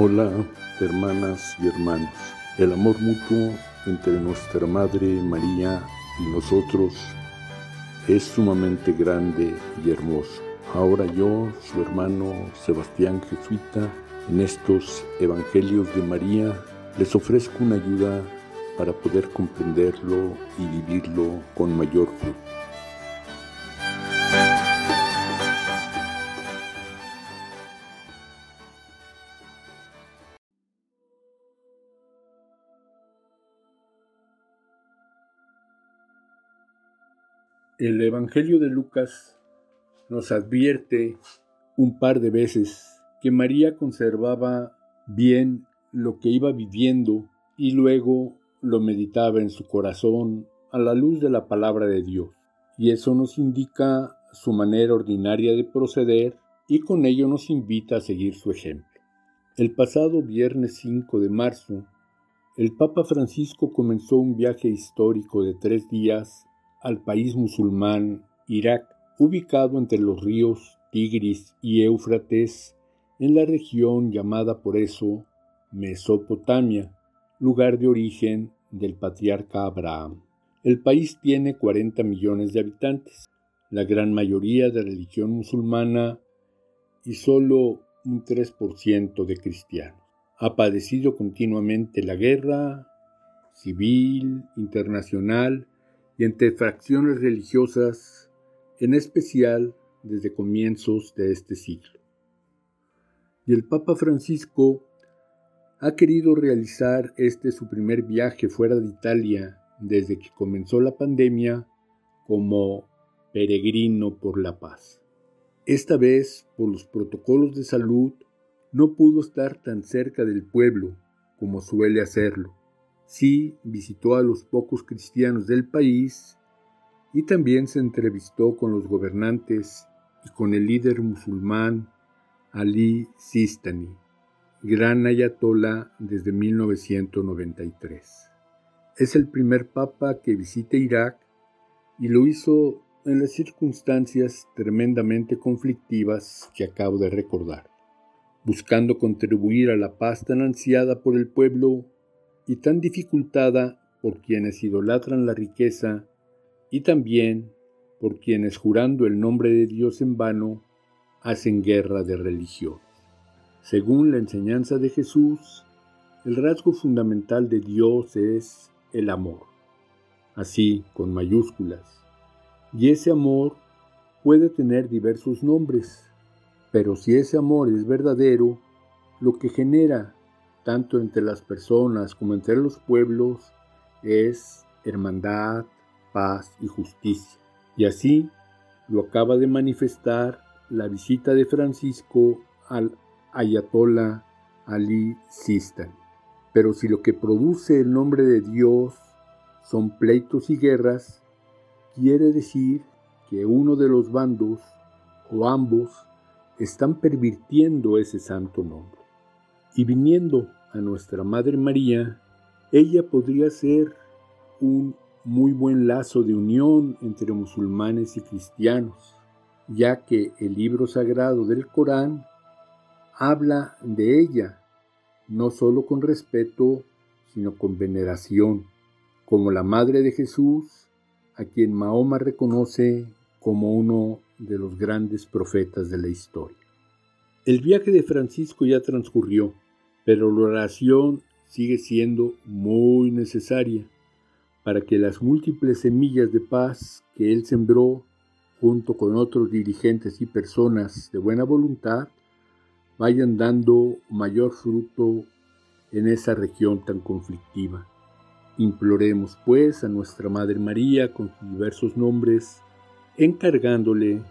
Hola, hermanas y hermanos. El amor mutuo entre nuestra Madre María y nosotros es sumamente grande y hermoso. Ahora yo, su hermano Sebastián Jesuita, en estos Evangelios de María, les ofrezco una ayuda para poder comprenderlo y vivirlo con mayor fruto. El Evangelio de Lucas nos advierte un par de veces que María conservaba bien lo que iba viviendo y luego lo meditaba en su corazón a la luz de la palabra de Dios. Y eso nos indica su manera ordinaria de proceder y con ello nos invita a seguir su ejemplo. El pasado viernes 5 de marzo, el Papa Francisco comenzó un viaje histórico de tres días al país musulmán Irak, ubicado entre los ríos Tigris y Éufrates, en la región llamada por eso Mesopotamia, lugar de origen del patriarca Abraham. El país tiene 40 millones de habitantes, la gran mayoría de religión musulmana y solo un 3% de cristianos. Ha padecido continuamente la guerra civil, internacional y entre fracciones religiosas, en especial desde comienzos de este siglo. Y el Papa Francisco ha querido realizar este su primer viaje fuera de Italia desde que comenzó la pandemia como peregrino por la paz. Esta vez, por los protocolos de salud, no pudo estar tan cerca del pueblo como suele hacerlo, Sí visitó a los pocos cristianos del país y también se entrevistó con los gobernantes y con el líder musulmán Ali Sistani, gran ayatollah desde 1993. Es el primer papa que visita Irak y lo hizo en las circunstancias tremendamente conflictivas que acabo de recordar, buscando contribuir a la paz tan ansiada por el pueblo y tan dificultada por quienes idolatran la riqueza y también por quienes jurando el nombre de Dios en vano hacen guerra de religión. Según la enseñanza de Jesús, el rasgo fundamental de Dios es el amor, así con mayúsculas, y ese amor puede tener diversos nombres, pero si ese amor es verdadero, lo que genera tanto entre las personas como entre los pueblos, es hermandad, paz y justicia. Y así lo acaba de manifestar la visita de Francisco al Ayatollah Ali Sistani. Pero si lo que produce el nombre de Dios son pleitos y guerras, quiere decir que uno de los bandos o ambos están pervirtiendo ese santo nombre. Y viniendo a nuestra Madre María, ella podría ser un muy buen lazo de unión entre musulmanes y cristianos, ya que el libro sagrado del Corán habla de ella, no solo con respeto, sino con veneración, como la Madre de Jesús, a quien Mahoma reconoce como uno de los grandes profetas de la historia. El viaje de Francisco ya transcurrió, pero la oración sigue siendo muy necesaria para que las múltiples semillas de paz que Él sembró junto con otros dirigentes y personas de buena voluntad vayan dando mayor fruto en esa región tan conflictiva. Imploremos pues a nuestra Madre María con sus diversos nombres, encargándole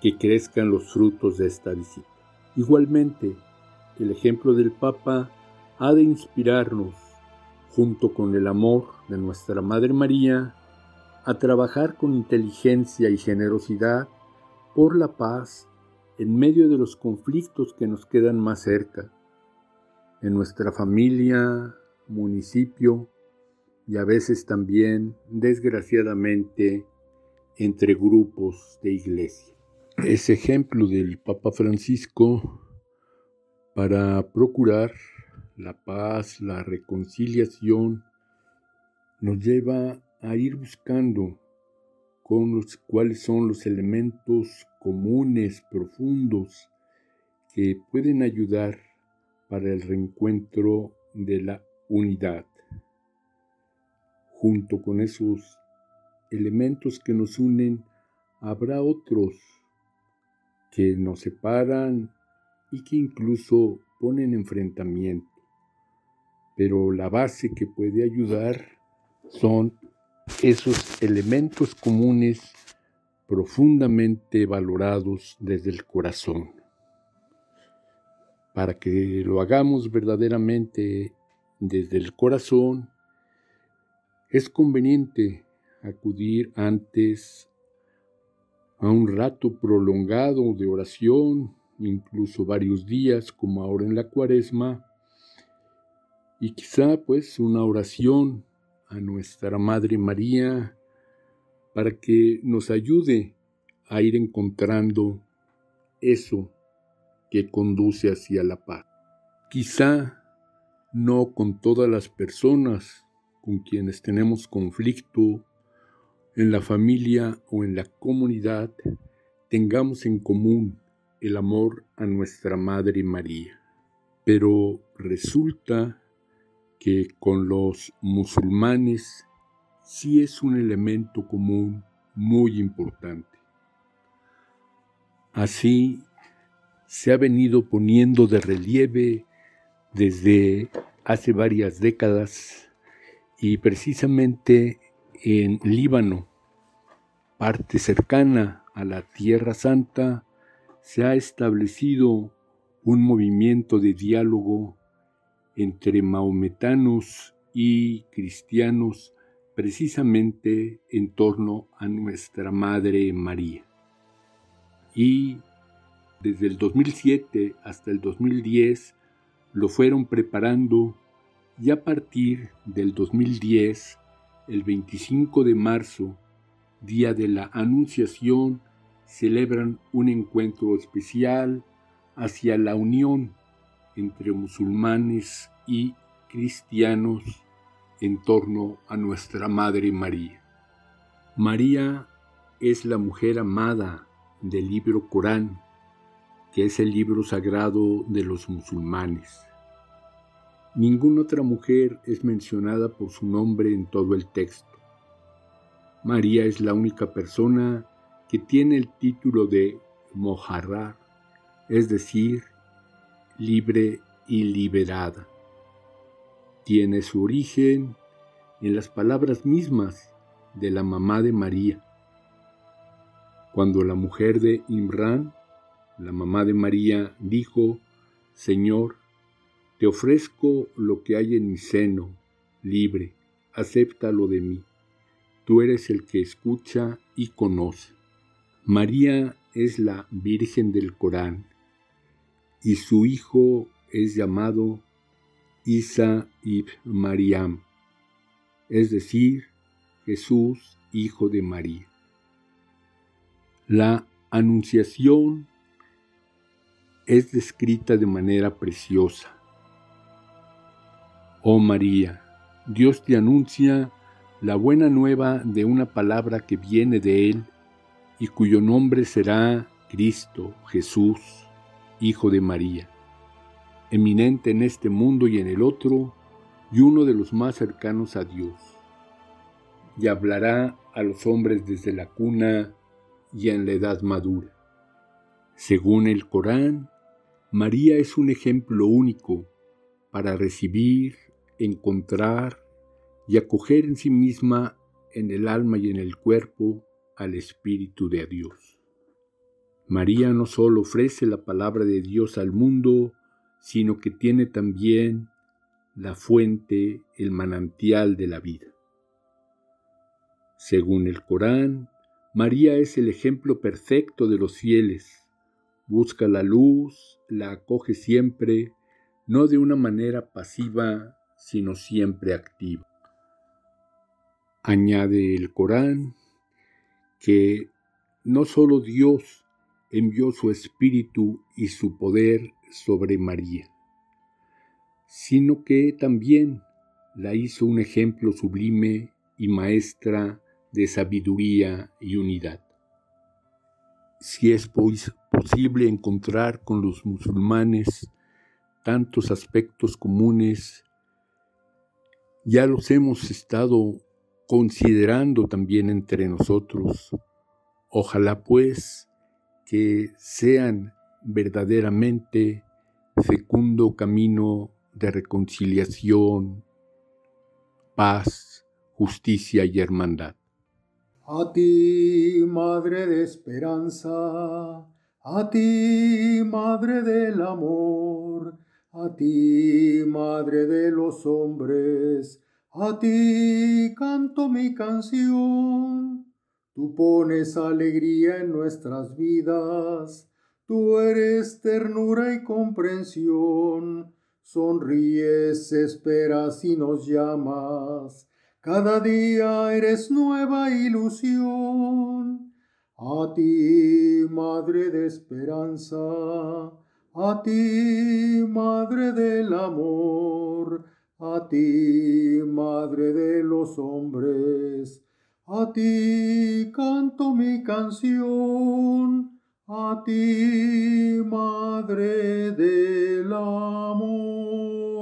que crezcan los frutos de esta visita. Igualmente, el ejemplo del Papa ha de inspirarnos, junto con el amor de nuestra Madre María, a trabajar con inteligencia y generosidad por la paz en medio de los conflictos que nos quedan más cerca, en nuestra familia, municipio y a veces también, desgraciadamente, entre grupos de iglesia. Ese ejemplo del Papa Francisco para procurar la paz, la reconciliación, nos lleva a ir buscando con los cuáles son los elementos comunes, profundos, que pueden ayudar para el reencuentro de la unidad. Junto con esos elementos que nos unen, habrá otros que nos separan y que incluso ponen enfrentamiento. Pero la base que puede ayudar son esos elementos comunes profundamente valorados desde el corazón. Para que lo hagamos verdaderamente desde el corazón, es conveniente acudir antes a un rato prolongado de oración, incluso varios días, como ahora en la cuaresma, y quizá pues una oración a nuestra Madre María para que nos ayude a ir encontrando eso que conduce hacia la paz. Quizá no con todas las personas con quienes tenemos conflicto en la familia o en la comunidad tengamos en común el amor a nuestra Madre María. Pero resulta que con los musulmanes sí es un elemento común muy importante. Así se ha venido poniendo de relieve desde hace varias décadas y precisamente en Líbano, parte cercana a la Tierra Santa, se ha establecido un movimiento de diálogo entre maometanos y cristianos precisamente en torno a nuestra Madre María. Y desde el 2007 hasta el 2010 lo fueron preparando y a partir del 2010, el 25 de marzo, día de la Anunciación, celebran un encuentro especial hacia la unión entre musulmanes y cristianos en torno a nuestra Madre María. María es la mujer amada del libro Corán, que es el libro sagrado de los musulmanes. Ninguna otra mujer es mencionada por su nombre en todo el texto. María es la única persona que tiene el título de Mojarrar, es decir, libre y liberada. Tiene su origen en las palabras mismas de la mamá de María. Cuando la mujer de Imran, la mamá de María, dijo, Señor, te ofrezco lo que hay en mi seno, libre, acéptalo de mí. Tú eres el que escucha y conoce. María es la Virgen del Corán y su hijo es llamado Isa ibn Mariam, es decir, Jesús, hijo de María. La anunciación es descrita de manera preciosa. Oh María, Dios te anuncia la buena nueva de una palabra que viene de Él y cuyo nombre será Cristo, Jesús Hijo de María, eminente en este mundo y en el otro, y uno de los más cercanos a Dios. Y hablará a los hombres desde la cuna y en la edad madura. Según el Corán, María es un ejemplo único para recibir, encontrar y acoger en sí misma, en el alma y en el cuerpo, al Espíritu de Dios. María no solo ofrece la palabra de Dios al mundo, sino que tiene también la fuente, el manantial de la vida. Según el Corán, María es el ejemplo perfecto de los fieles. Busca la luz, la acoge siempre, no de una manera pasiva, sino siempre activa. Añade el Corán que no solo Dios envió su espíritu y su poder sobre María, sino que también la hizo un ejemplo sublime y maestra de sabiduría y unidad. Si es posible encontrar con los musulmanes tantos aspectos comunes, ya los hemos estado considerando también entre nosotros. Ojalá pues que sean verdaderamente fecundo camino de reconciliación, paz, justicia y hermandad. A ti, Madre de Esperanza, a ti, Madre del Amor, a ti, Madre de los hombres, a ti canto mi canción. Tú pones alegría en nuestras vidas, tú eres ternura y comprensión. Sonríes, esperas y nos llamas. Cada día eres nueva ilusión. A ti, Madre de Esperanza, a ti, Madre del Amor, a ti, Madre de los hombres, a ti canto mi canción, a ti, Madre del Amor.